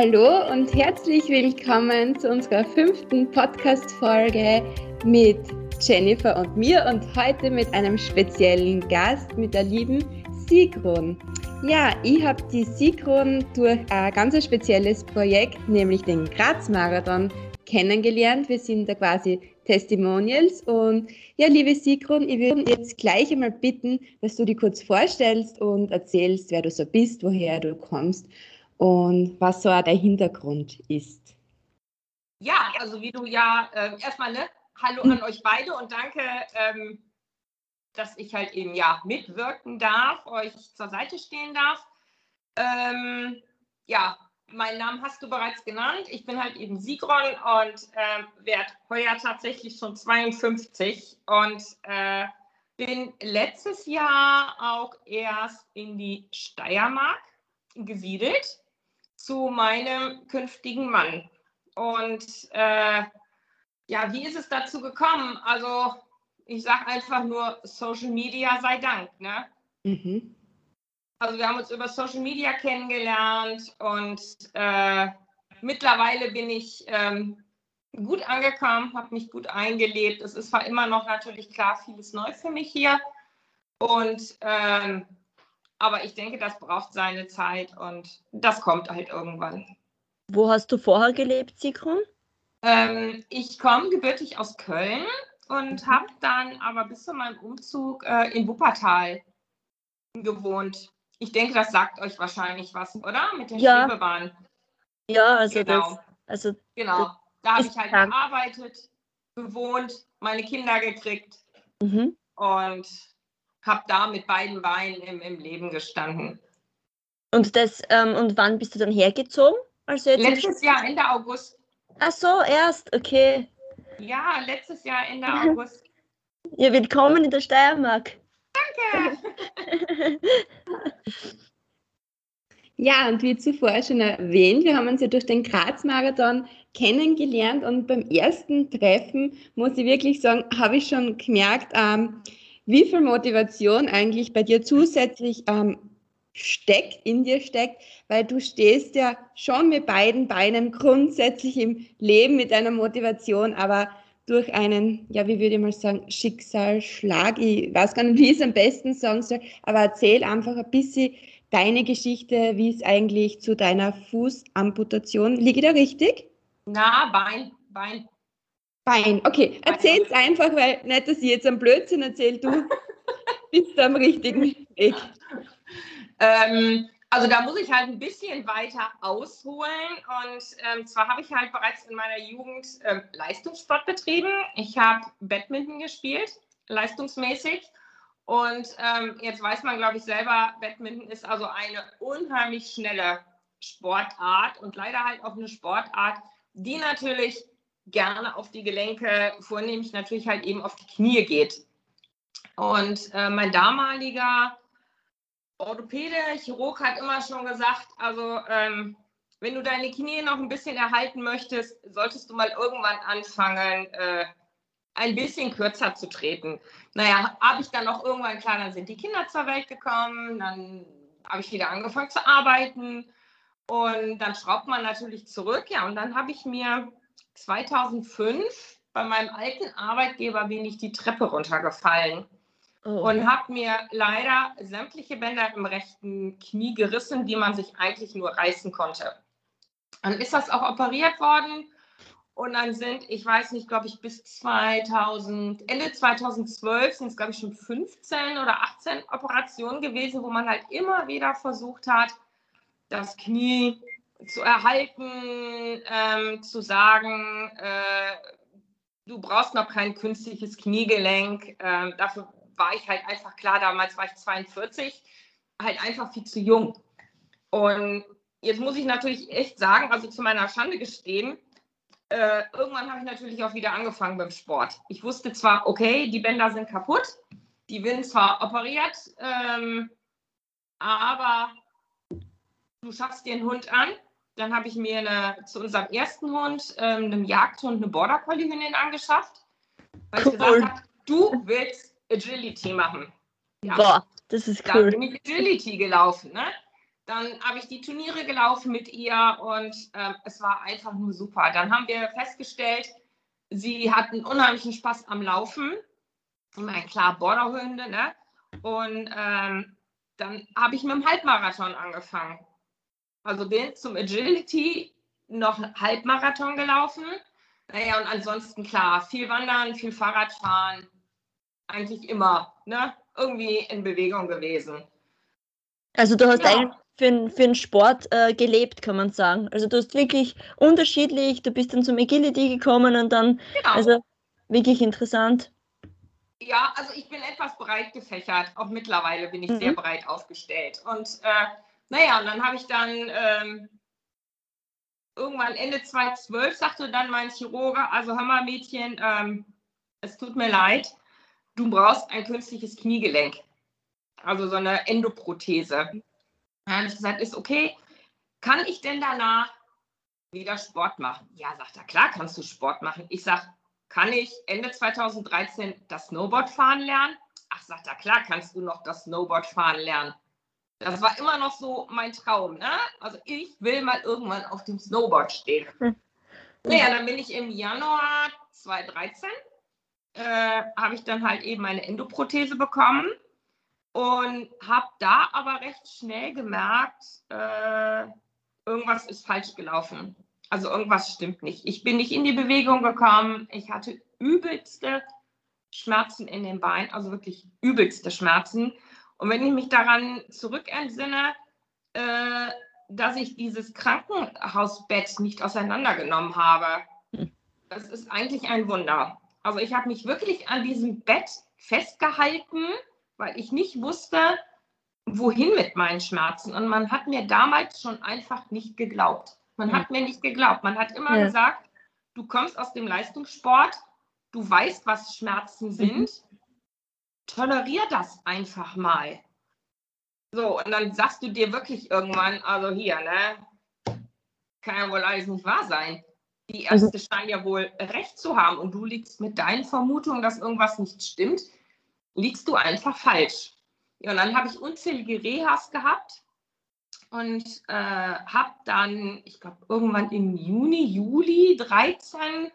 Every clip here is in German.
Hallo und herzlich willkommen zu unserer fünften Podcast-Folge mit Jennifer und mir und heute mit einem speziellen Gast, mit der lieben Sigrun. Ja, ich habe die Sigrun durch ein ganz spezielles Projekt, nämlich den Graz-Marathon, kennengelernt. Wir sind da quasi Testimonials und ja, liebe Sigrun, ich würde jetzt gleich einmal bitten, dass du dich kurz vorstellst und erzählst, wer du so bist, woher du kommst und was so der Hintergrund ist. Ja, also wie du ja äh, erstmal, ne, hallo an euch beide und danke, ähm, dass ich halt eben ja mitwirken darf, euch zur Seite stehen darf. Ähm, ja, meinen Namen hast du bereits genannt. Ich bin halt eben Sigron und äh, werde heuer tatsächlich schon 52 und äh, bin letztes Jahr auch erst in die Steiermark gesiedelt zu meinem künftigen Mann. Und äh, ja, wie ist es dazu gekommen? Also ich sage einfach nur, Social Media sei Dank. Ne? Mhm. Also wir haben uns über Social Media kennengelernt und äh, mittlerweile bin ich ähm, gut angekommen, habe mich gut eingelebt. Es ist zwar immer noch natürlich klar vieles neu für mich hier. Und ähm, aber ich denke, das braucht seine Zeit und das kommt halt irgendwann. Wo hast du vorher gelebt, Sigrun? Ähm, ich komme gebürtig aus Köln und mhm. habe dann aber bis zu meinem Umzug äh, in Wuppertal gewohnt. Ich denke, das sagt euch wahrscheinlich was, oder? Mit der ja. Schwebebahn. Ja, also genau. Das, also genau. Da habe ich halt krank. gearbeitet, gewohnt, meine Kinder gekriegt mhm. und habe da mit beiden Beinen im, im Leben gestanden. Und, das, ähm, und wann bist du dann hergezogen? Also letztes Jahr, Ende August. Ach so, erst, okay. Ja, letztes Jahr, Ende August. Ja, willkommen in der Steiermark. Danke. ja, und wie zuvor schon erwähnt, wir haben uns ja durch den Graz-Marathon kennengelernt und beim ersten Treffen, muss ich wirklich sagen, habe ich schon gemerkt, ähm, wie viel Motivation eigentlich bei dir zusätzlich ähm, steckt, in dir steckt, weil du stehst ja schon mit beiden Beinen grundsätzlich im Leben mit deiner Motivation, aber durch einen, ja, wie würde ich mal sagen, Schicksalsschlag, ich weiß gar nicht, wie ich es am besten sagen soll, aber erzähl einfach ein bisschen deine Geschichte, wie es eigentlich zu deiner Fußamputation, liege ich da richtig? Na, Bein, Bein. Bein. Okay, erzähl es einfach, weil nicht, dass ich jetzt am Blödsinn erzähle, du bist am richtigen Weg. Ähm, also da muss ich halt ein bisschen weiter ausholen. Und ähm, zwar habe ich halt bereits in meiner Jugend ähm, Leistungssport betrieben. Ich habe Badminton gespielt, leistungsmäßig. Und ähm, jetzt weiß man, glaube ich, selber, Badminton ist also eine unheimlich schnelle Sportart und leider halt auch eine Sportart, die natürlich gerne auf die Gelenke, vornehmlich natürlich halt eben auf die Knie geht. Und äh, mein damaliger Orthopäde, Chirurg hat immer schon gesagt, also ähm, wenn du deine Knie noch ein bisschen erhalten möchtest, solltest du mal irgendwann anfangen, äh, ein bisschen kürzer zu treten. Naja, habe ich dann auch irgendwann, klar, dann sind die Kinder zur Welt gekommen, dann habe ich wieder angefangen zu arbeiten und dann schraubt man natürlich zurück. Ja, und dann habe ich mir 2005 bei meinem alten Arbeitgeber bin ich die Treppe runtergefallen oh. und habe mir leider sämtliche Bänder im rechten Knie gerissen, die man sich eigentlich nur reißen konnte. Dann ist das auch operiert worden und dann sind, ich weiß nicht, glaube ich, bis 2000, Ende 2012 sind es, glaube ich, schon 15 oder 18 Operationen gewesen, wo man halt immer wieder versucht hat, das Knie zu erhalten, ähm, zu sagen, äh, du brauchst noch kein künstliches Kniegelenk. Ähm, dafür war ich halt einfach klar, damals war ich 42, halt einfach viel zu jung. Und jetzt muss ich natürlich echt sagen, also zu meiner Schande gestehen, äh, irgendwann habe ich natürlich auch wieder angefangen beim Sport. Ich wusste zwar, okay, die Bänder sind kaputt, die werden zwar operiert, ähm, aber du schaffst dir einen Hund an, dann habe ich mir eine, zu unserem ersten Hund, ähm, einem Jagdhund, eine Border Collie Hündin angeschafft, weil cool. ich gesagt habe, du willst Agility machen. Ja. Boah, das ist cool. Da bin ich Agility gelaufen. Ne? dann habe ich die Turniere gelaufen mit ihr und äh, es war einfach nur super. Dann haben wir festgestellt, sie hat einen unheimlichen Spaß am Laufen. Ich meine, klar, Borderhunde, ne? Und ähm, dann habe ich mit dem Halbmarathon angefangen. Also bin zum Agility noch Halbmarathon gelaufen. Naja, und ansonsten klar, viel Wandern, viel Fahrradfahren. Eigentlich immer, ne? Irgendwie in Bewegung gewesen. Also du hast ja. eigentlich für, für den Sport äh, gelebt, kann man sagen. Also du hast wirklich unterschiedlich, du bist dann zum Agility gekommen und dann, genau. also wirklich interessant. Ja, also ich bin etwas breit gefächert. Auch mittlerweile bin ich mhm. sehr breit aufgestellt. Und äh, naja, und dann habe ich dann ähm, irgendwann Ende 2012 sagte dann mein Chirurge, also hör mal Mädchen, ähm, es tut mir leid, du brauchst ein künstliches Kniegelenk. Also so eine Endoprothese. Dann habe ich gesagt, ist okay. Kann ich denn danach wieder Sport machen? Ja, sagt er, klar kannst du Sport machen. Ich sage, kann ich Ende 2013 das Snowboard fahren lernen? Ach, sagt er, klar kannst du noch das Snowboard fahren lernen. Das war immer noch so mein Traum. Ne? Also ich will mal irgendwann auf dem Snowboard stehen. Hm. Naja, dann bin ich im Januar 2013, äh, habe ich dann halt eben meine Endoprothese bekommen und habe da aber recht schnell gemerkt, äh, irgendwas ist falsch gelaufen. Also irgendwas stimmt nicht. Ich bin nicht in die Bewegung gekommen. Ich hatte übelste Schmerzen in den Beinen, also wirklich übelste Schmerzen. Und wenn ich mich daran zurückentsinne, äh, dass ich dieses Krankenhausbett nicht auseinandergenommen habe, hm. das ist eigentlich ein Wunder. Also ich habe mich wirklich an diesem Bett festgehalten, weil ich nicht wusste, wohin mit meinen Schmerzen. Und man hat mir damals schon einfach nicht geglaubt. Man hat mir nicht geglaubt. Man hat immer ja. gesagt, du kommst aus dem Leistungssport, du weißt, was Schmerzen sind. Mhm. Tolerier das einfach mal. So, und dann sagst du dir wirklich irgendwann, also hier, ne? Kann ja wohl alles nicht wahr sein. Die Ärzte also, scheinen ja wohl recht zu haben und du liegst mit deinen Vermutungen, dass irgendwas nicht stimmt, liegst du einfach falsch. Ja, und dann habe ich unzählige Rehas gehabt und äh, habe dann, ich glaube, irgendwann im Juni, Juli 13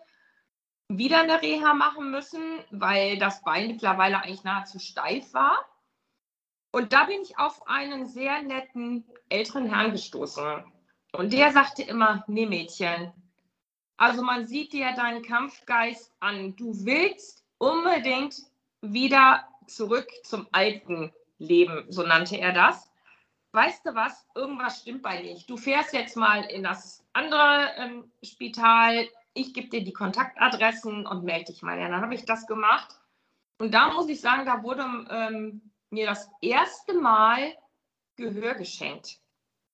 wieder eine Reha machen müssen, weil das Bein mittlerweile eigentlich nahezu steif war. Und da bin ich auf einen sehr netten älteren Herrn gestoßen. Und der sagte immer, nee Mädchen, also man sieht dir deinen Kampfgeist an. Du willst unbedingt wieder zurück zum alten Leben, so nannte er das weißt du was, irgendwas stimmt bei dir nicht. Du fährst jetzt mal in das andere ähm, Spital, ich gebe dir die Kontaktadressen und melde dich mal. Ja, dann habe ich das gemacht. Und da muss ich sagen, da wurde ähm, mir das erste Mal Gehör geschenkt.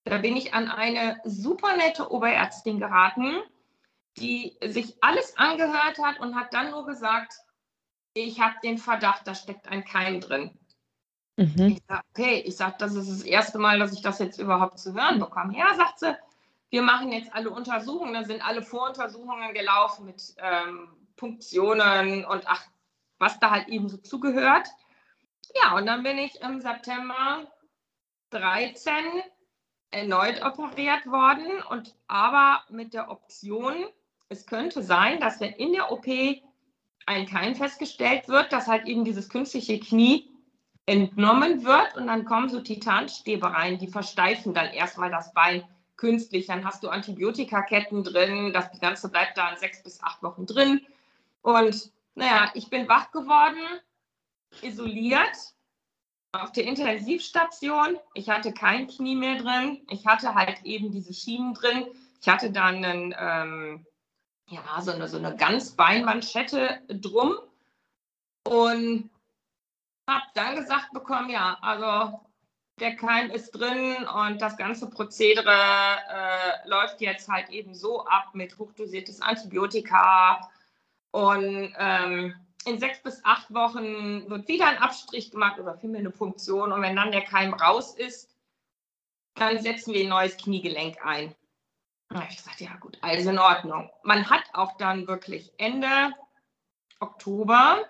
Da bin ich an eine super nette Oberärztin geraten, die sich alles angehört hat und hat dann nur gesagt, ich habe den Verdacht, da steckt ein Keim drin. Mhm. Ich sage, okay, ich sage, das ist das erste Mal, dass ich das jetzt überhaupt zu hören bekomme. Ja, sagt sie, wir machen jetzt alle Untersuchungen. Da sind alle Voruntersuchungen gelaufen mit ähm, Punktionen und ach, was da halt eben so zugehört. Ja, und dann bin ich im September 13 erneut operiert worden und aber mit der Option, es könnte sein, dass wenn in der OP ein Keim festgestellt wird, dass halt eben dieses künstliche Knie entnommen wird und dann kommen so Titanstäbe rein, die versteifen dann erstmal das Bein künstlich. Dann hast du Antibiotikaketten drin, das Ganze bleibt da in sechs bis acht Wochen drin. Und naja, ich bin wach geworden, isoliert auf der Intensivstation. Ich hatte kein Knie mehr drin. Ich hatte halt eben diese Schienen drin. Ich hatte dann einen, ähm, ja, so eine, so eine Ganzbeinmanschette drum. Und habe dann gesagt bekommen, ja, also der Keim ist drin und das ganze Prozedere äh, läuft jetzt halt eben so ab mit hochdosiertes Antibiotika und ähm, in sechs bis acht Wochen wird wieder ein Abstrich gemacht oder vielmehr eine Punktion und wenn dann der Keim raus ist, dann setzen wir ein neues Kniegelenk ein. Da habe ich gesagt, ja gut, alles in Ordnung. Man hat auch dann wirklich Ende Oktober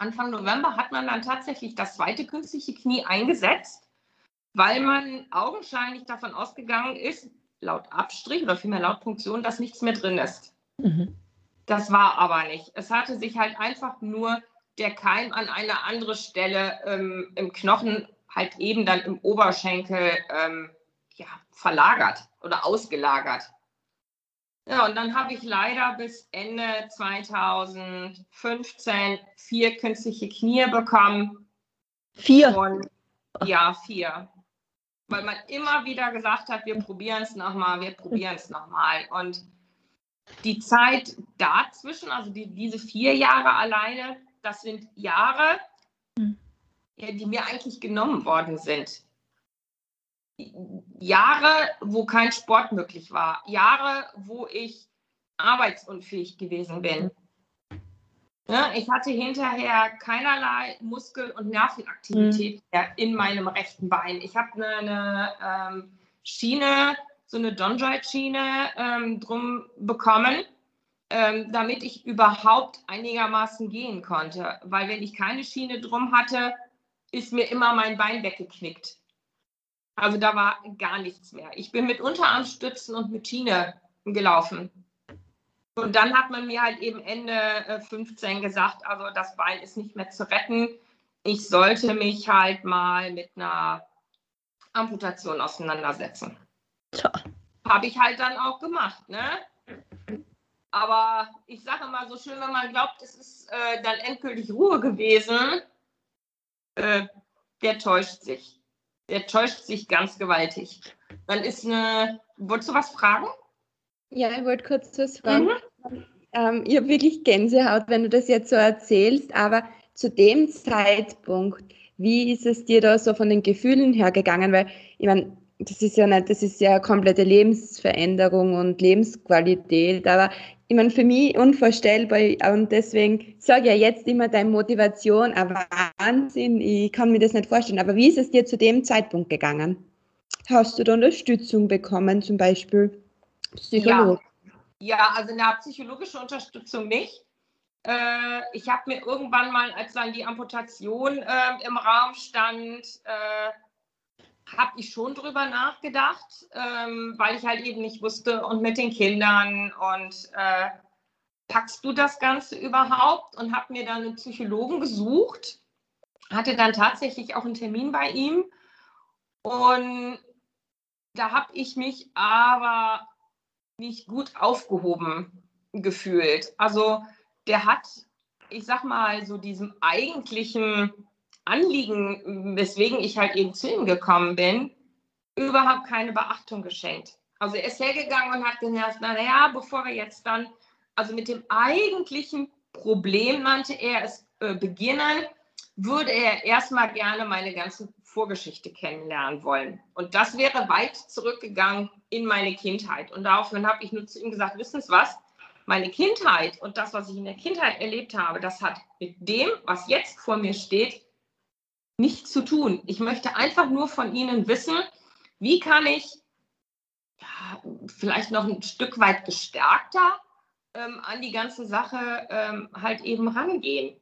Anfang November hat man dann tatsächlich das zweite künstliche Knie eingesetzt. Weil man augenscheinlich davon ausgegangen ist, laut Abstrich oder vielmehr laut Punktion, dass nichts mehr drin ist. Mhm. Das war aber nicht. Es hatte sich halt einfach nur der Keim an eine andere Stelle ähm, im Knochen, halt eben dann im Oberschenkel, ähm, ja, verlagert oder ausgelagert. Ja, und dann habe ich leider bis Ende 2015 vier künstliche Knie bekommen. Vier? Und, ja, vier. Weil man immer wieder gesagt hat, wir probieren es nochmal, wir probieren es nochmal. Und die Zeit dazwischen, also die, diese vier Jahre alleine, das sind Jahre, hm. die mir eigentlich genommen worden sind. Jahre, wo kein Sport möglich war. Jahre, wo ich arbeitsunfähig gewesen bin. Ja, ich hatte hinterher keinerlei Muskel- und Nervenaktivität mhm. mehr in meinem rechten Bein. Ich habe eine, eine ähm, Schiene, so eine Donjoy-Schiene ähm, drum bekommen, ähm, damit ich überhaupt einigermaßen gehen konnte. Weil wenn ich keine Schiene drum hatte, ist mir immer mein Bein weggeknickt. Also da war gar nichts mehr. Ich bin mit Unterarmstützen und mit Schiene gelaufen. Und dann hat man mir halt eben Ende 15 äh, gesagt, also das Bein ist nicht mehr zu retten. Ich sollte mich halt mal mit einer Amputation auseinandersetzen. Habe ich halt dann auch gemacht, ne? Aber ich sage mal so schön, wenn man glaubt, es ist äh, dann endgültig Ruhe gewesen, äh, der täuscht sich. Der täuscht sich ganz gewaltig. Dann ist eine. Wolltest du was fragen? Ja, ich wollte kurz was fragen. Mhm. Ähm, ich habe wirklich Gänsehaut, wenn du das jetzt so erzählst, aber zu dem Zeitpunkt, wie ist es dir da so von den Gefühlen her gegangen? Weil, ich meine, das ist ja nicht, das ist ja komplette Lebensveränderung und Lebensqualität, aber ich meine, für mich unvorstellbar und deswegen sage ich ja jetzt immer deine Motivation, aber Wahnsinn, ich kann mir das nicht vorstellen. Aber wie ist es dir zu dem Zeitpunkt gegangen? Hast du da Unterstützung bekommen, zum Beispiel Psychologe? Ja, ja also eine psychologische Unterstützung nicht. Äh, ich habe mir irgendwann mal, als dann die Amputation äh, im Raum stand, äh, habe ich schon drüber nachgedacht, ähm, weil ich halt eben nicht wusste und mit den Kindern und äh, packst du das Ganze überhaupt und habe mir dann einen Psychologen gesucht, hatte dann tatsächlich auch einen Termin bei ihm und da habe ich mich aber nicht gut aufgehoben gefühlt. Also der hat, ich sag mal, so diesem eigentlichen Anliegen, weswegen ich halt eben zu ihm gekommen bin, überhaupt keine Beachtung geschenkt. Also er ist hergegangen und hat gesagt, naja, bevor wir jetzt dann, also mit dem eigentlichen Problem nannte er es äh, beginnen, würde er erstmal gerne meine ganze Vorgeschichte kennenlernen wollen. Und das wäre weit zurückgegangen in meine Kindheit. Und daraufhin habe ich nur zu ihm gesagt, wissen Sie was, meine Kindheit und das, was ich in der Kindheit erlebt habe, das hat mit dem, was jetzt vor mir steht, nichts zu tun. Ich möchte einfach nur von Ihnen wissen, wie kann ich ja, vielleicht noch ein Stück weit gestärkter ähm, an die ganze Sache ähm, halt eben rangehen.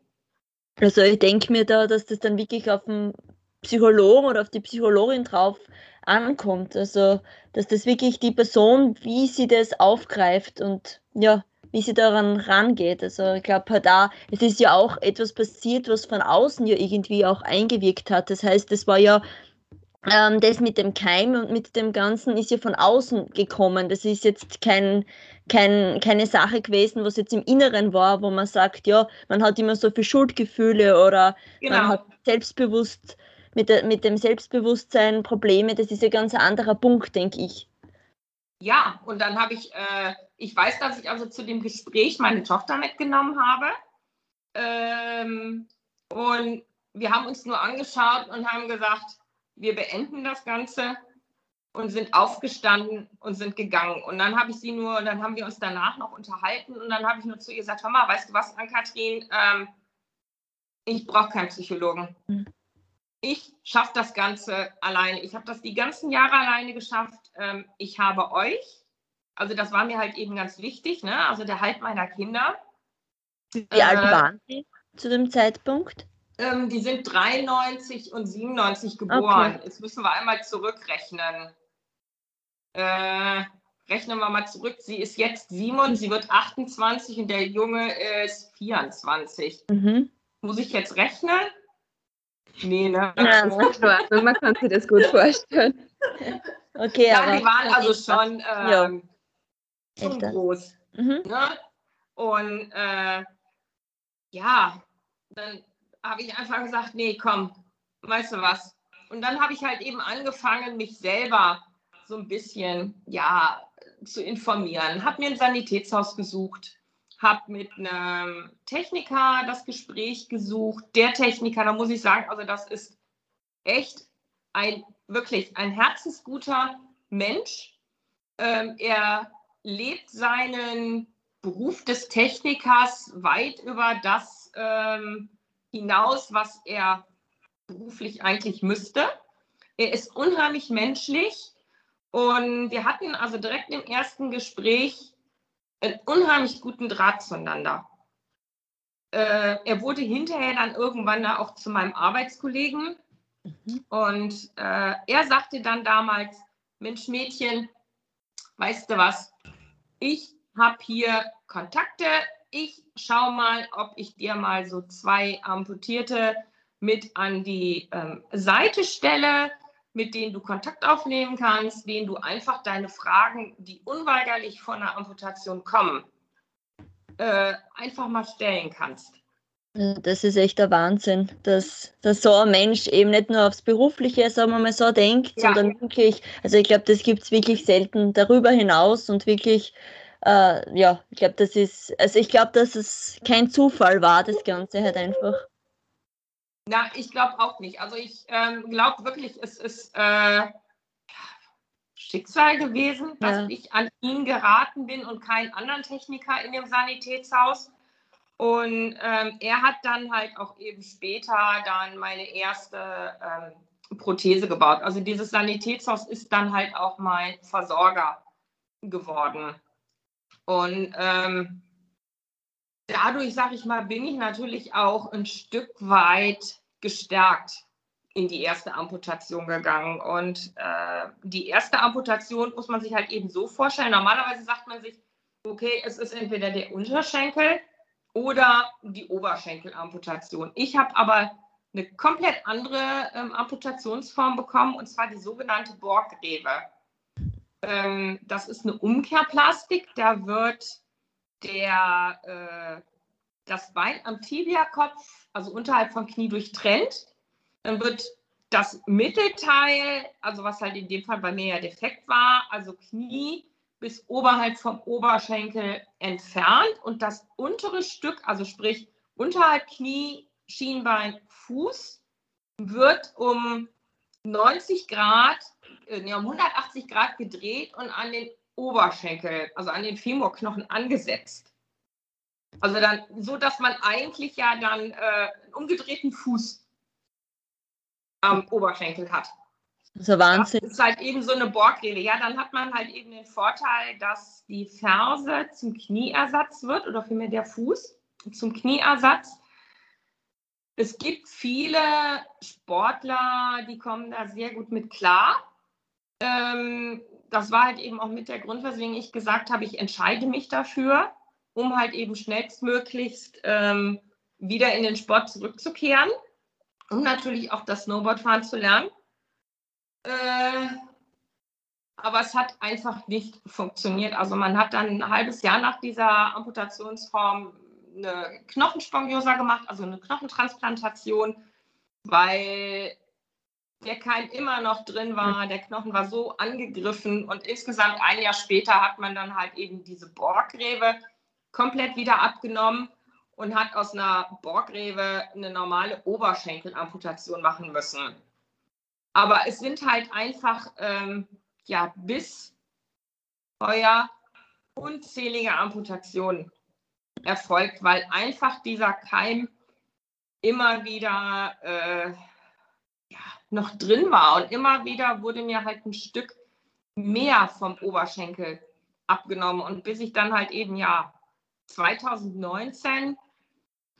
Also ich denke mir da, dass das dann wirklich auf den Psychologen oder auf die Psychologin drauf ankommt. Also dass das wirklich die Person, wie sie das aufgreift und ja, wie sie daran rangeht. Also ich glaube, da, es ist ja auch etwas passiert, was von außen ja irgendwie auch eingewirkt hat. Das heißt, es war ja ähm, das mit dem Keim und mit dem Ganzen ist ja von außen gekommen. Das ist jetzt kein, kein, keine Sache gewesen, was jetzt im Inneren war, wo man sagt, ja, man hat immer so viel Schuldgefühle oder genau. man hat selbstbewusst mit, der, mit dem Selbstbewusstsein Probleme. Das ist ja ganz ein anderer Punkt, denke ich. Ja, und dann habe ich, äh, ich weiß, dass ich also zu dem Gespräch meine Tochter mitgenommen habe. Ähm, und wir haben uns nur angeschaut und haben gesagt, wir beenden das Ganze und sind aufgestanden und sind gegangen. Und dann habe ich sie nur, dann haben wir uns danach noch unterhalten und dann habe ich nur zu ihr gesagt, hör mal, weißt du was, Ann-Kathrin, ähm, ich brauche keinen Psychologen. Mhm ich schaffe das Ganze alleine. Ich habe das die ganzen Jahre alleine geschafft. Ähm, ich habe euch, also das war mir halt eben ganz wichtig, ne? also der Halt meiner Kinder. Wie alt äh, waren Sie zu dem Zeitpunkt? Ähm, die sind 93 und 97 geboren. Okay. Jetzt müssen wir einmal zurückrechnen. Äh, rechnen wir mal zurück. Sie ist jetzt 7, sie wird 28 und der Junge ist 24. Mhm. Muss ich jetzt rechnen? Nee, ne? Ja, man kann sich das gut vorstellen. Okay, ja, aber die waren also schon, ähm, schon groß. Mhm. Ne? Und äh, ja, dann habe ich einfach gesagt, nee, komm, weißt du was? Und dann habe ich halt eben angefangen, mich selber so ein bisschen, ja, zu informieren. Habe mir ein Sanitätshaus gesucht, habe mit einem Techniker das Gespräch gesucht. Der Techniker, da muss ich sagen, also das ist echt ein wirklich ein herzensguter Mensch. Ähm, er lebt seinen Beruf des Technikers weit über das ähm, hinaus, was er beruflich eigentlich müsste. Er ist unheimlich menschlich und wir hatten also direkt im ersten Gespräch einen unheimlich guten Draht zueinander. Äh, er wurde hinterher dann irgendwann da auch zu meinem Arbeitskollegen mhm. und äh, er sagte dann damals, Mensch Mädchen, weißt du was, ich habe hier Kontakte, ich schaue mal, ob ich dir mal so zwei Amputierte mit an die ähm, Seite stelle mit denen du Kontakt aufnehmen kannst, denen du einfach deine Fragen, die unweigerlich von einer Amputation kommen, äh, einfach mal stellen kannst. Das ist echt der Wahnsinn, dass, dass so ein Mensch eben nicht nur aufs Berufliche, sagen wir mal so, denkt, ja. sondern wirklich, also ich glaube, das gibt es wirklich selten darüber hinaus und wirklich, äh, ja, ich glaube, das ist, also ich glaube, dass es kein Zufall war, das Ganze halt einfach. Na, ich glaube auch nicht. Also ich ähm, glaube wirklich, es ist äh, Schicksal gewesen, dass ja. ich an ihn geraten bin und keinen anderen Techniker in dem Sanitätshaus. Und ähm, er hat dann halt auch eben später dann meine erste ähm, Prothese gebaut. Also dieses Sanitätshaus ist dann halt auch mein Versorger geworden. Und ähm, dadurch, sage ich mal, bin ich natürlich auch ein Stück weit gestärkt in die erste Amputation gegangen. Und äh, die erste Amputation muss man sich halt eben so vorstellen. Normalerweise sagt man sich, okay, es ist entweder der Unterschenkel oder die Oberschenkelamputation. Ich habe aber eine komplett andere ähm, Amputationsform bekommen, und zwar die sogenannte Borgrewe. Ähm, das ist eine Umkehrplastik. Da wird der, äh, das Bein am Tibiakopf, also unterhalb vom Knie, durchtrennt. Dann wird das Mittelteil, also was halt in dem Fall bei mir ja defekt war, also Knie bis oberhalb vom Oberschenkel entfernt und das untere Stück, also sprich unterhalb Knie, Schienbein, Fuß, wird um 90 Grad, äh, um 180 Grad gedreht und an den Oberschenkel, also an den Femurknochen angesetzt. Also dann so, dass man eigentlich ja dann äh, einen umgedrehten Fuß am Oberschenkel hat. Das ist Wahnsinn. Das ist halt eben so eine Borgrede. Ja, dann hat man halt eben den Vorteil, dass die Ferse zum Knieersatz wird oder vielmehr der Fuß zum Knieersatz. Es gibt viele Sportler, die kommen da sehr gut mit klar. Ähm, das war halt eben auch mit der Grund, weswegen ich gesagt habe, ich entscheide mich dafür, um halt eben schnellstmöglichst ähm, wieder in den Sport zurückzukehren und natürlich auch das Snowboardfahren zu lernen. Äh, aber es hat einfach nicht funktioniert. Also man hat dann ein halbes Jahr nach dieser Amputationsform eine Knochenspongiose gemacht, also eine Knochentransplantation, weil der Keim immer noch drin war. Der Knochen war so angegriffen und insgesamt ein Jahr später hat man dann halt eben diese Borggräbe komplett wieder abgenommen und hat aus einer Borggräbe eine normale Oberschenkelamputation machen müssen. Aber es sind halt einfach ähm, ja bis heuer unzählige Amputationen erfolgt, weil einfach dieser Keim immer wieder äh, noch drin war. Und immer wieder wurde mir halt ein Stück mehr vom Oberschenkel abgenommen. Und bis ich dann halt eben, ja, 2019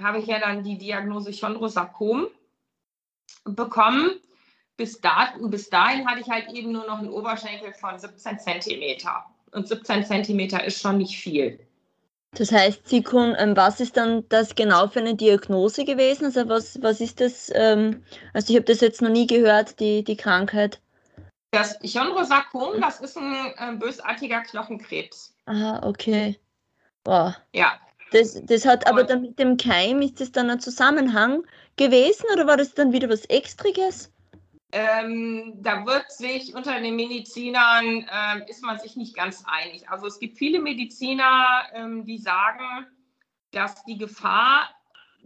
habe ich ja dann die Diagnose Chondrosarkom bekommen. Bis, da, bis dahin hatte ich halt eben nur noch einen Oberschenkel von 17 Zentimeter. Und 17 Zentimeter ist schon nicht viel. Das heißt, können, ähm, was ist dann das genau für eine Diagnose gewesen? Also was, was ist das? Ähm, also ich habe das jetzt noch nie gehört, die, die Krankheit. Das Chondrosarkom, das ist ein äh, bösartiger Knochenkrebs. Ah, okay. Wow. Ja. Das, das hat aber dann mit dem Keim, ist das dann ein Zusammenhang gewesen oder war das dann wieder was Extriges? Ähm, da wird sich unter den Medizinern, ähm, ist man sich nicht ganz einig. Also es gibt viele Mediziner, ähm, die sagen, dass die Gefahr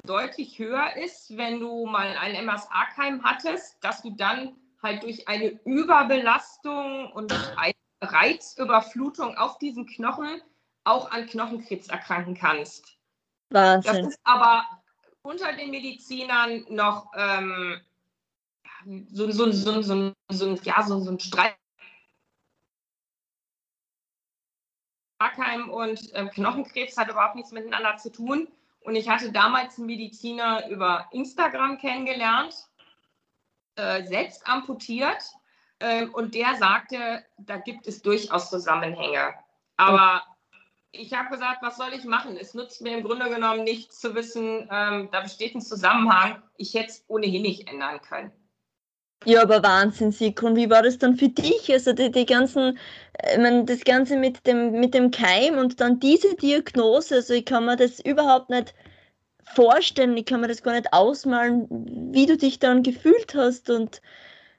deutlich höher ist, wenn du mal einen MSA-Keim hattest, dass du dann halt durch eine Überbelastung und eine Reizüberflutung auf diesen Knochen auch an Knochenkrebs erkranken kannst. Wahnsinn. Das ist aber unter den Medizinern noch ähm, so, so, so, so, so, ja, so, so ein Streit. Markheim und ähm, Knochenkrebs hat überhaupt nichts miteinander zu tun. Und ich hatte damals einen Mediziner über Instagram kennengelernt, äh, selbst amputiert. Äh, und der sagte, da gibt es durchaus Zusammenhänge. Aber ich habe gesagt, was soll ich machen? Es nutzt mir im Grunde genommen nichts zu wissen, ähm, da besteht ein Zusammenhang. Ich hätte es ohnehin nicht ändern können. Ja, aber Wahnsinn, Siko. Und wie war das dann für dich? Also die, die ganzen, ich meine, das Ganze mit dem, mit dem Keim und dann diese Diagnose, also ich kann mir das überhaupt nicht vorstellen, ich kann mir das gar nicht ausmalen, wie du dich dann gefühlt hast und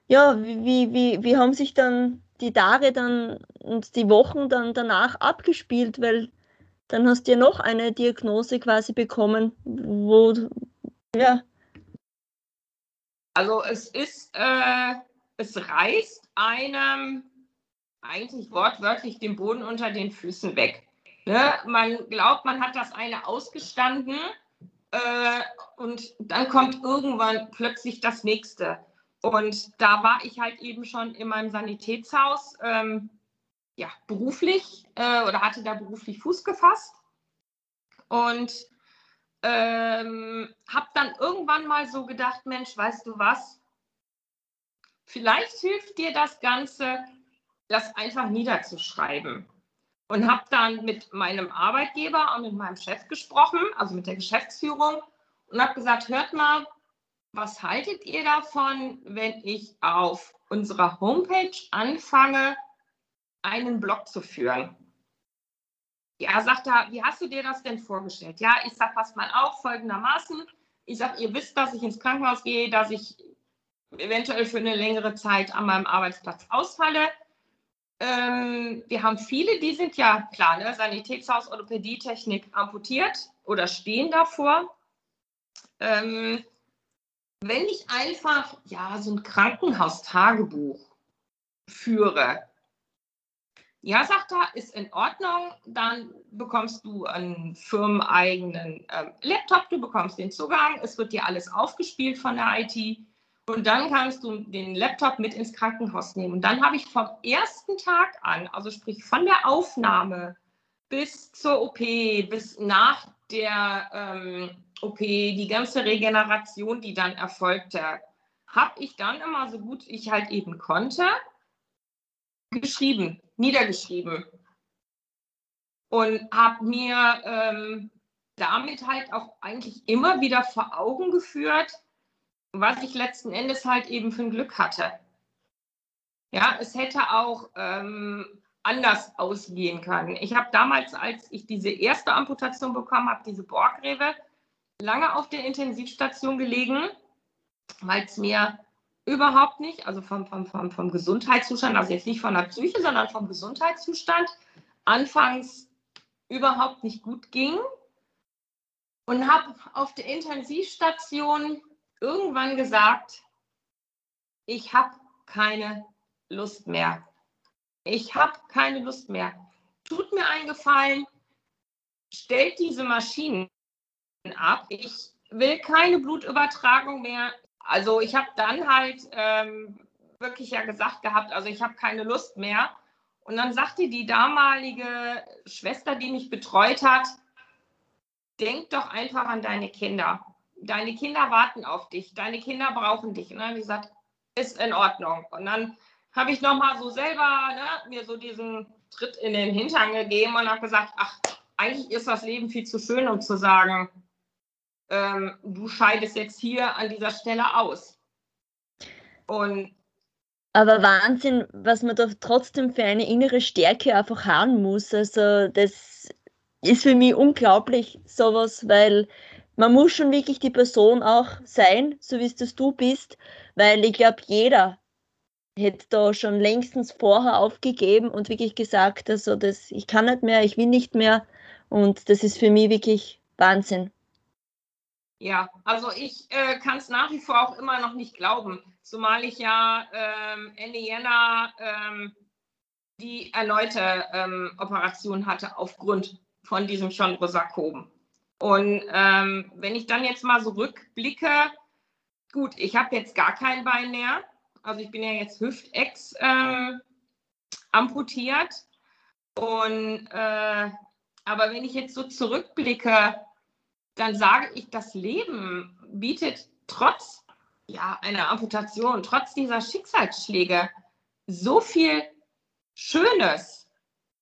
ja, wie, wie, wie haben sich dann die Tage dann und die Wochen dann danach abgespielt, weil dann hast du ja noch eine Diagnose quasi bekommen, wo, ja, also es ist, äh, es reißt einem eigentlich wortwörtlich den Boden unter den Füßen weg. Ne? Man glaubt, man hat das eine ausgestanden äh, und dann kommt irgendwann plötzlich das nächste. Und da war ich halt eben schon in meinem Sanitätshaus ähm, ja, beruflich äh, oder hatte da beruflich Fuß gefasst. Und ähm, habe dann irgendwann mal so gedacht, Mensch, weißt du was? Vielleicht hilft dir das Ganze, das einfach niederzuschreiben. Und habe dann mit meinem Arbeitgeber und mit meinem Chef gesprochen, also mit der Geschäftsführung, und habe gesagt, hört mal, was haltet ihr davon, wenn ich auf unserer Homepage anfange, einen Blog zu führen? Ja, sagt er, wie hast du dir das denn vorgestellt? Ja, ich sag, pass mal auf, folgendermaßen. Ich sag, ihr wisst, dass ich ins Krankenhaus gehe, dass ich eventuell für eine längere Zeit an meinem Arbeitsplatz ausfalle. Ähm, wir haben viele, die sind ja klar, ne, Sanitätshaus, Orthopädietechnik amputiert oder stehen davor. Ähm, wenn ich einfach ja so ein Krankenhaustagebuch führe, ja, sagt er, ist in Ordnung. Dann bekommst du einen firmeneigenen äh, Laptop, du bekommst den Zugang, es wird dir alles aufgespielt von der IT. Und dann kannst du den Laptop mit ins Krankenhaus nehmen. Und dann habe ich vom ersten Tag an, also sprich von der Aufnahme bis zur OP, bis nach der ähm, OP, die ganze Regeneration, die dann erfolgte, habe ich dann immer so gut ich halt eben konnte, geschrieben niedergeschrieben und habe mir ähm, damit halt auch eigentlich immer wieder vor Augen geführt, was ich letzten Endes halt eben für ein Glück hatte. Ja, es hätte auch ähm, anders ausgehen können. Ich habe damals, als ich diese erste Amputation bekommen habe, diese Borgrewe, lange auf der Intensivstation gelegen, weil es mir überhaupt nicht, also vom, vom, vom, vom Gesundheitszustand, also jetzt nicht von der Psyche, sondern vom Gesundheitszustand, anfangs überhaupt nicht gut ging und habe auf der Intensivstation irgendwann gesagt, ich habe keine Lust mehr. Ich habe keine Lust mehr. Tut mir einen Gefallen, stellt diese Maschinen ab. Ich will keine Blutübertragung mehr also ich habe dann halt ähm, wirklich ja gesagt gehabt, also ich habe keine Lust mehr. Und dann sagte die damalige Schwester, die mich betreut hat, denk doch einfach an deine Kinder. Deine Kinder warten auf dich, deine Kinder brauchen dich. Und dann habe ich gesagt, ist in Ordnung. Und dann habe ich nochmal so selber ne, mir so diesen Tritt in den Hintern gegeben und habe gesagt, ach, eigentlich ist das Leben viel zu schön, um zu sagen, ähm, du scheidest jetzt hier an dieser Stelle aus. Und aber Wahnsinn, was man da trotzdem für eine innere Stärke einfach haben muss. Also das ist für mich unglaublich, sowas, weil man muss schon wirklich die Person auch sein, so wie es das du bist, weil ich glaube, jeder hätte da schon längstens vorher aufgegeben und wirklich gesagt, also das, ich kann nicht mehr, ich will nicht mehr und das ist für mich wirklich Wahnsinn. Ja, also ich äh, kann es nach wie vor auch immer noch nicht glauben, zumal ich ja ähm, Ende Jänner ähm, die erneute ähm, Operation hatte aufgrund von diesem Chondrosarkom. Und ähm, wenn ich dann jetzt mal so gut, ich habe jetzt gar kein Bein mehr, also ich bin ja jetzt Hüftex ähm, amputiert. Und äh, aber wenn ich jetzt so zurückblicke, dann sage ich, das Leben bietet trotz ja, einer Amputation, trotz dieser Schicksalsschläge so viel Schönes.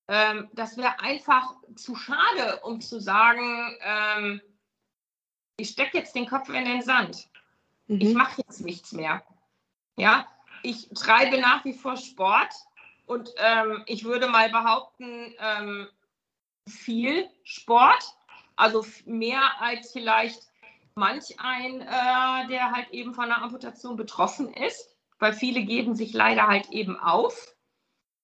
Ähm, das wäre einfach zu schade, um zu sagen, ähm, ich stecke jetzt den Kopf in den Sand. Mhm. Ich mache jetzt nichts mehr. Ja, ich treibe nach wie vor Sport und ähm, ich würde mal behaupten, ähm, viel Sport also mehr als vielleicht manch ein, äh, der halt eben von einer Amputation betroffen ist, weil viele geben sich leider halt eben auf.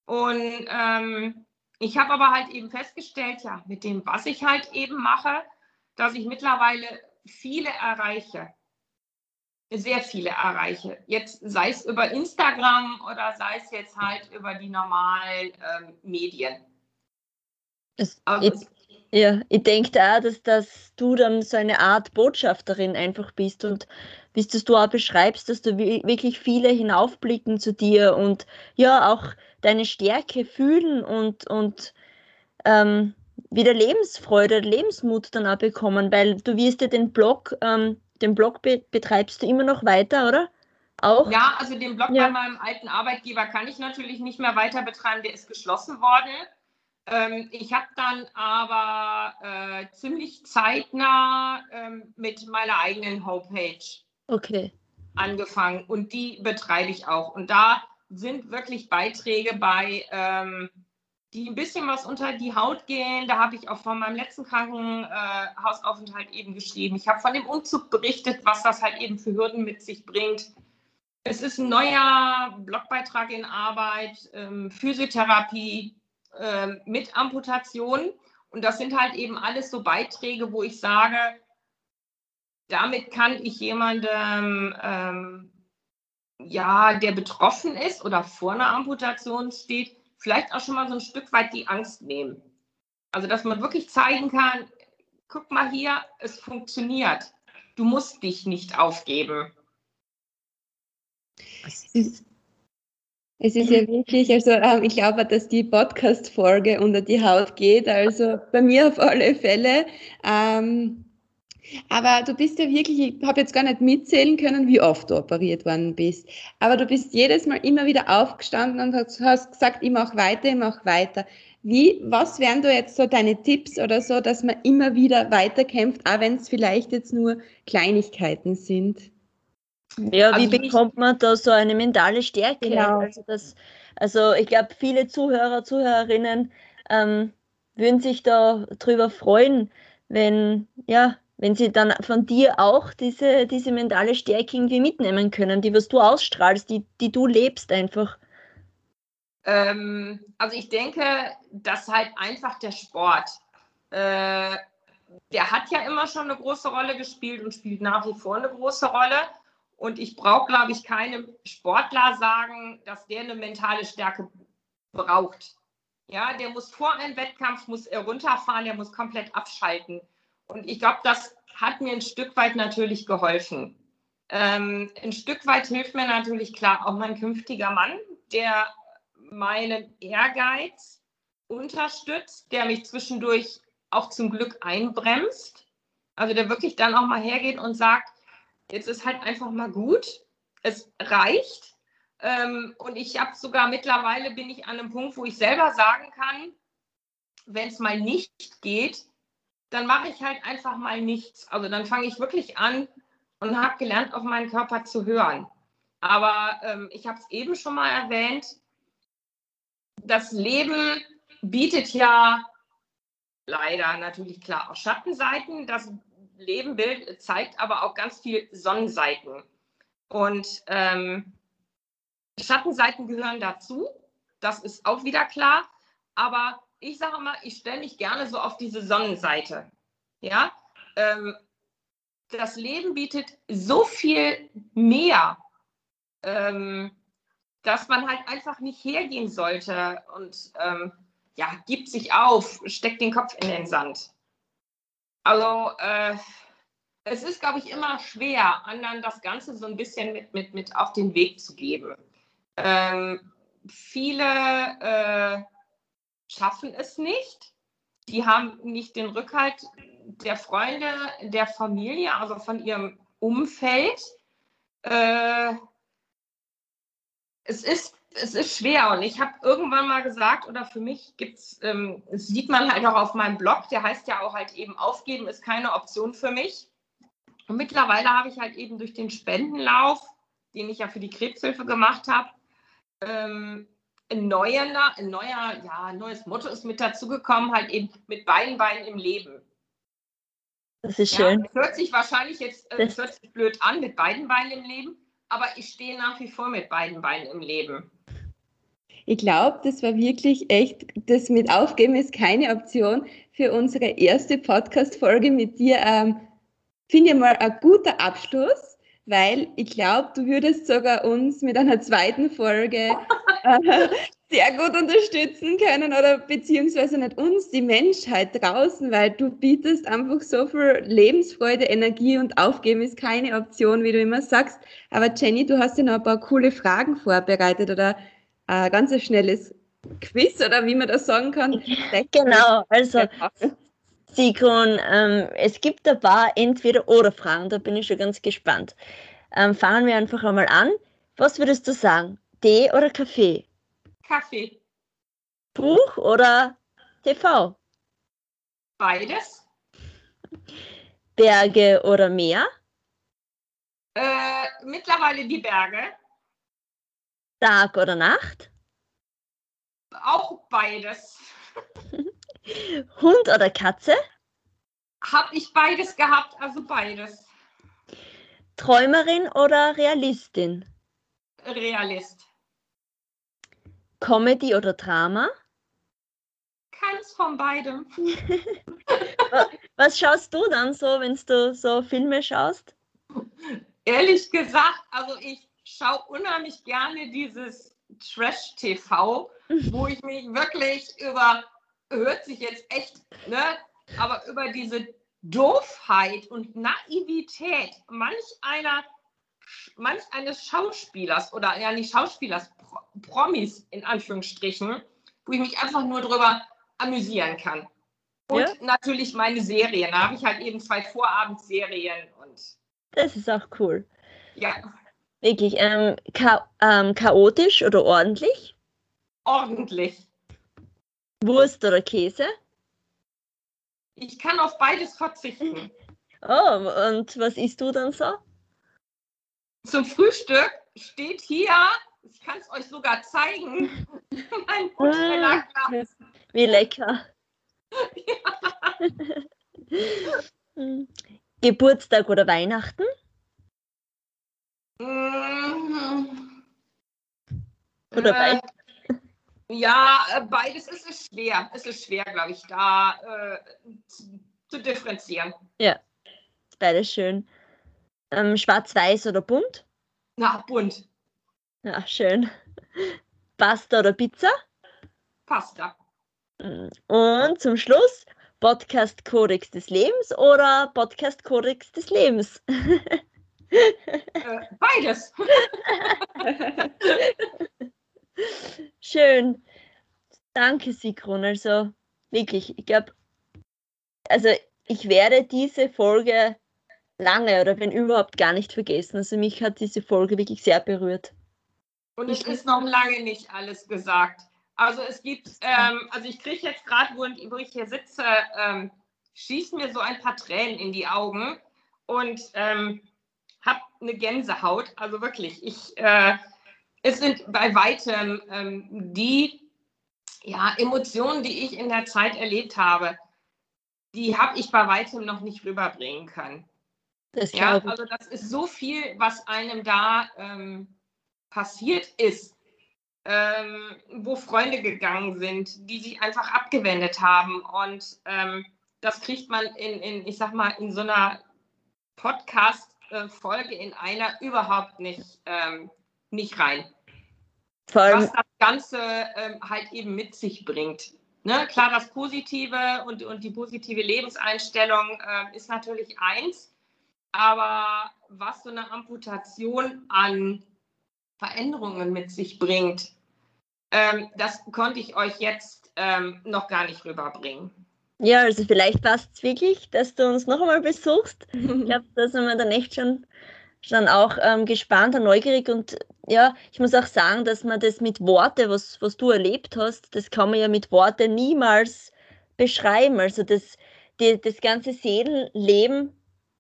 Und ähm, ich habe aber halt eben festgestellt, ja, mit dem, was ich halt eben mache, dass ich mittlerweile viele erreiche. Sehr viele erreiche. Jetzt sei es über Instagram oder sei es jetzt halt über die normalen ähm, Medien. Es, also, ja, ich denke da, dass, dass du dann so eine Art Botschafterin einfach bist und wie du auch beschreibst, dass du wirklich viele hinaufblicken zu dir und ja auch deine Stärke fühlen und, und ähm, wieder Lebensfreude, Lebensmut dann auch bekommen, weil du wirst ja den Blog, ähm, den Blog be betreibst du immer noch weiter, oder? Auch? Ja, also den Blog ja. bei meinem alten Arbeitgeber kann ich natürlich nicht mehr weiter betreiben, der ist geschlossen worden. Ähm, ich habe dann aber äh, ziemlich zeitnah ähm, mit meiner eigenen Homepage okay. angefangen und die betreibe ich auch. Und da sind wirklich Beiträge bei, ähm, die ein bisschen was unter die Haut gehen. Da habe ich auch von meinem letzten Krankenhausaufenthalt äh, eben geschrieben. Ich habe von dem Umzug berichtet, was das halt eben für Hürden mit sich bringt. Es ist ein neuer Blogbeitrag in Arbeit, ähm, Physiotherapie, ähm, mit Amputation. Und das sind halt eben alles so Beiträge, wo ich sage, damit kann ich jemandem, ähm, ja, der betroffen ist oder vor einer Amputation steht, vielleicht auch schon mal so ein Stück weit die Angst nehmen. Also, dass man wirklich zeigen kann, guck mal hier, es funktioniert. Du musst dich nicht aufgeben. Es ist ja wirklich, also ähm, ich glaube, dass die Podcast-Folge unter die Haut geht, also bei mir auf alle Fälle. Ähm, aber du bist ja wirklich, ich habe jetzt gar nicht mitzählen können, wie oft du operiert worden bist. Aber du bist jedes Mal immer wieder aufgestanden und hast, hast gesagt, ich mache weiter, ich mache weiter. Wie, was wären da jetzt so deine Tipps oder so, dass man immer wieder weiterkämpft, auch wenn es vielleicht jetzt nur Kleinigkeiten sind? Ja, also wie bekommt man da so eine mentale Stärke? Genau. Also, das, also ich glaube, viele Zuhörer, Zuhörerinnen ähm, würden sich da drüber freuen, wenn, ja, wenn sie dann von dir auch diese, diese mentale Stärke irgendwie mitnehmen können, die was du ausstrahlst, die, die du lebst einfach. Ähm, also ich denke, dass halt einfach der Sport, äh, der hat ja immer schon eine große Rolle gespielt und spielt nach wie vor eine große Rolle. Und ich brauche, glaube ich, keinem Sportler sagen, dass der eine mentale Stärke braucht. Ja, der muss vor einem Wettkampf, muss er runterfahren, der muss komplett abschalten. Und ich glaube, das hat mir ein Stück weit natürlich geholfen. Ähm, ein Stück weit hilft mir natürlich klar auch mein künftiger Mann, der meinen Ehrgeiz unterstützt, der mich zwischendurch auch zum Glück einbremst. Also der wirklich dann auch mal hergeht und sagt, jetzt ist halt einfach mal gut, es reicht. Ähm, und ich habe sogar mittlerweile bin ich an einem Punkt, wo ich selber sagen kann, wenn es mal nicht geht, dann mache ich halt einfach mal nichts. Also dann fange ich wirklich an und habe gelernt, auf meinen Körper zu hören. Aber ähm, ich habe es eben schon mal erwähnt, das Leben bietet ja leider natürlich klar auch Schattenseiten. Das Lebenbild zeigt aber auch ganz viel Sonnenseiten. Und ähm, Schattenseiten gehören dazu. Das ist auch wieder klar. Aber ich sage mal, ich stelle mich gerne so auf diese Sonnenseite. Ja, ähm, das Leben bietet so viel mehr, ähm, dass man halt einfach nicht hergehen sollte und ähm, ja, gibt sich auf, steckt den Kopf in den Sand. Also äh, es ist, glaube ich, immer schwer, anderen das Ganze so ein bisschen mit, mit, mit auf den Weg zu geben. Ähm, viele äh, schaffen es nicht. Die haben nicht den Rückhalt der Freunde, der Familie, also von ihrem Umfeld. Äh, es ist es ist schwer und ich habe irgendwann mal gesagt, oder für mich gibt es, ähm, sieht man halt auch auf meinem Blog, der heißt ja auch halt eben, aufgeben ist keine Option für mich. Und mittlerweile habe ich halt eben durch den Spendenlauf, den ich ja für die Krebshilfe gemacht habe, ähm, ein, neuer, ein neuer, ja, neues Motto ist mit dazugekommen, halt eben mit beiden Beinen im Leben. Das ist schön. Ja, das hört sich wahrscheinlich jetzt äh, das hört sich blöd an, mit beiden Beinen im Leben, aber ich stehe nach wie vor mit beiden Beinen im Leben. Ich glaube, das war wirklich echt, das mit Aufgeben ist keine Option für unsere erste Podcast-Folge mit dir. Ähm, Finde ich mal ein guter Abschluss, weil ich glaube, du würdest sogar uns mit einer zweiten Folge äh, sehr gut unterstützen können oder beziehungsweise nicht uns, die Menschheit draußen, weil du bietest einfach so viel Lebensfreude, Energie und Aufgeben ist keine Option, wie du immer sagst. Aber Jenny, du hast ja noch ein paar coole Fragen vorbereitet oder ein ganz schnelles Quiz oder wie man das sagen kann. Genau, also Sigrun, ähm, es gibt ein paar Entweder-Oder-Fragen, da bin ich schon ganz gespannt. Ähm, fangen wir einfach einmal an. Was würdest du sagen? Tee oder Kaffee? Kaffee. Buch oder TV? Beides. Berge oder Meer? Äh, mittlerweile die Berge. Tag oder Nacht? Auch beides. Hund oder Katze? Habe ich beides gehabt, also beides. Träumerin oder Realistin? Realist. Comedy oder Drama? Keins von beidem. Was schaust du dann so, wenn du so Filme schaust? Ehrlich gesagt, also ich schaue unheimlich gerne dieses Trash-TV, wo ich mich wirklich über, hört sich jetzt echt, ne, aber über diese Doofheit und Naivität manch einer, manch eines Schauspielers oder ja nicht Schauspielers, Promis in Anführungsstrichen, wo ich mich einfach nur drüber amüsieren kann. Und ja? natürlich meine Serien. Da habe ich halt eben zwei Vorabendserien und. Das ist auch cool. Ja. Wirklich, ähm, cha ähm, chaotisch oder ordentlich? Ordentlich. Wurst oder Käse? Ich kann auf beides verzichten. Oh, und was isst du dann so? Zum Frühstück steht hier, ich kann es euch sogar zeigen, mein Nutella-Glas. Wie lecker. ja. Geburtstag oder Weihnachten? Mhm. Oder beides? Ja, äh, beides ist es schwer. Es ist schwer, glaube ich, da äh, zu, differenzieren. Ja, beides schön. Ähm, Schwarz-Weiß oder bunt? Na, bunt. Ja, schön. Pasta oder Pizza? Pasta. Und zum Schluss Podcast Kodex des Lebens oder Podcast Kodex des Lebens? Äh, beides. Schön. Danke, Sigrun. Also wirklich, ich glaube, also ich werde diese Folge lange oder wenn überhaupt gar nicht vergessen. Also mich hat diese Folge wirklich sehr berührt. Und es ist noch lange nicht alles gesagt. Also es gibt, ähm, also ich kriege jetzt gerade, wo, ich hier sitze, ähm, schießen mir so ein paar Tränen in die Augen und ähm, habe eine Gänsehaut. Also wirklich, ich, äh, es sind bei weitem ähm, die ja, Emotionen, die ich in der Zeit erlebt habe, die habe ich bei weitem noch nicht rüberbringen können. Das ja, also das ist so viel, was einem da ähm, passiert ist, ähm, wo Freunde gegangen sind, die sich einfach abgewendet haben. Und ähm, das kriegt man in, in, ich sag mal, in so einer Podcast-Folge in einer überhaupt nicht, ähm, nicht rein. Was das Ganze ähm, halt eben mit sich bringt. Ne? Klar, das Positive und, und die positive Lebenseinstellung äh, ist natürlich eins, aber was so eine Amputation an Veränderungen mit sich bringt, ähm, das konnte ich euch jetzt ähm, noch gar nicht rüberbringen. Ja, also vielleicht passt es wirklich, dass du uns noch einmal besuchst. ich glaube, da sind wir dann echt schon, schon auch ähm, gespannt und neugierig. Und ja, ich muss auch sagen, dass man das mit Worte, was, was du erlebt hast, das kann man ja mit Worte niemals beschreiben. Also das, die, das ganze Seelenleben,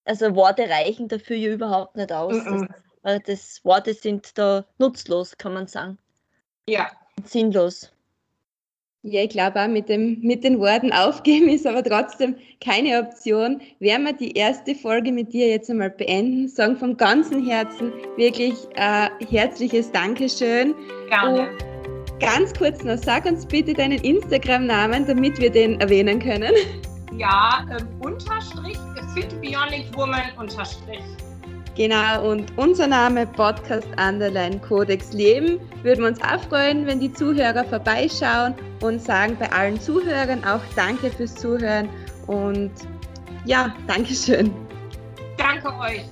also Worte reichen dafür ja überhaupt nicht aus. Mm -mm. Das, das Worte sind da nutzlos, kann man sagen. Ja, sinnlos. Ja, ich glaube auch mit, dem, mit den Worten aufgeben ist aber trotzdem keine Option. Werden wir die erste Folge mit dir jetzt einmal beenden, sagen vom ganzen Herzen wirklich äh, herzliches Dankeschön. Gerne. Und ganz kurz noch, sag uns bitte deinen Instagram-Namen, damit wir den erwähnen können. Ja, ähm, Unterstrich, Fit Bionic Woman Unterstrich. Genau, und unser Name Podcast Underline Codex Leben. Würden wir uns auch freuen, wenn die Zuhörer vorbeischauen und sagen bei allen Zuhörern auch Danke fürs Zuhören und ja, Dankeschön. Danke euch.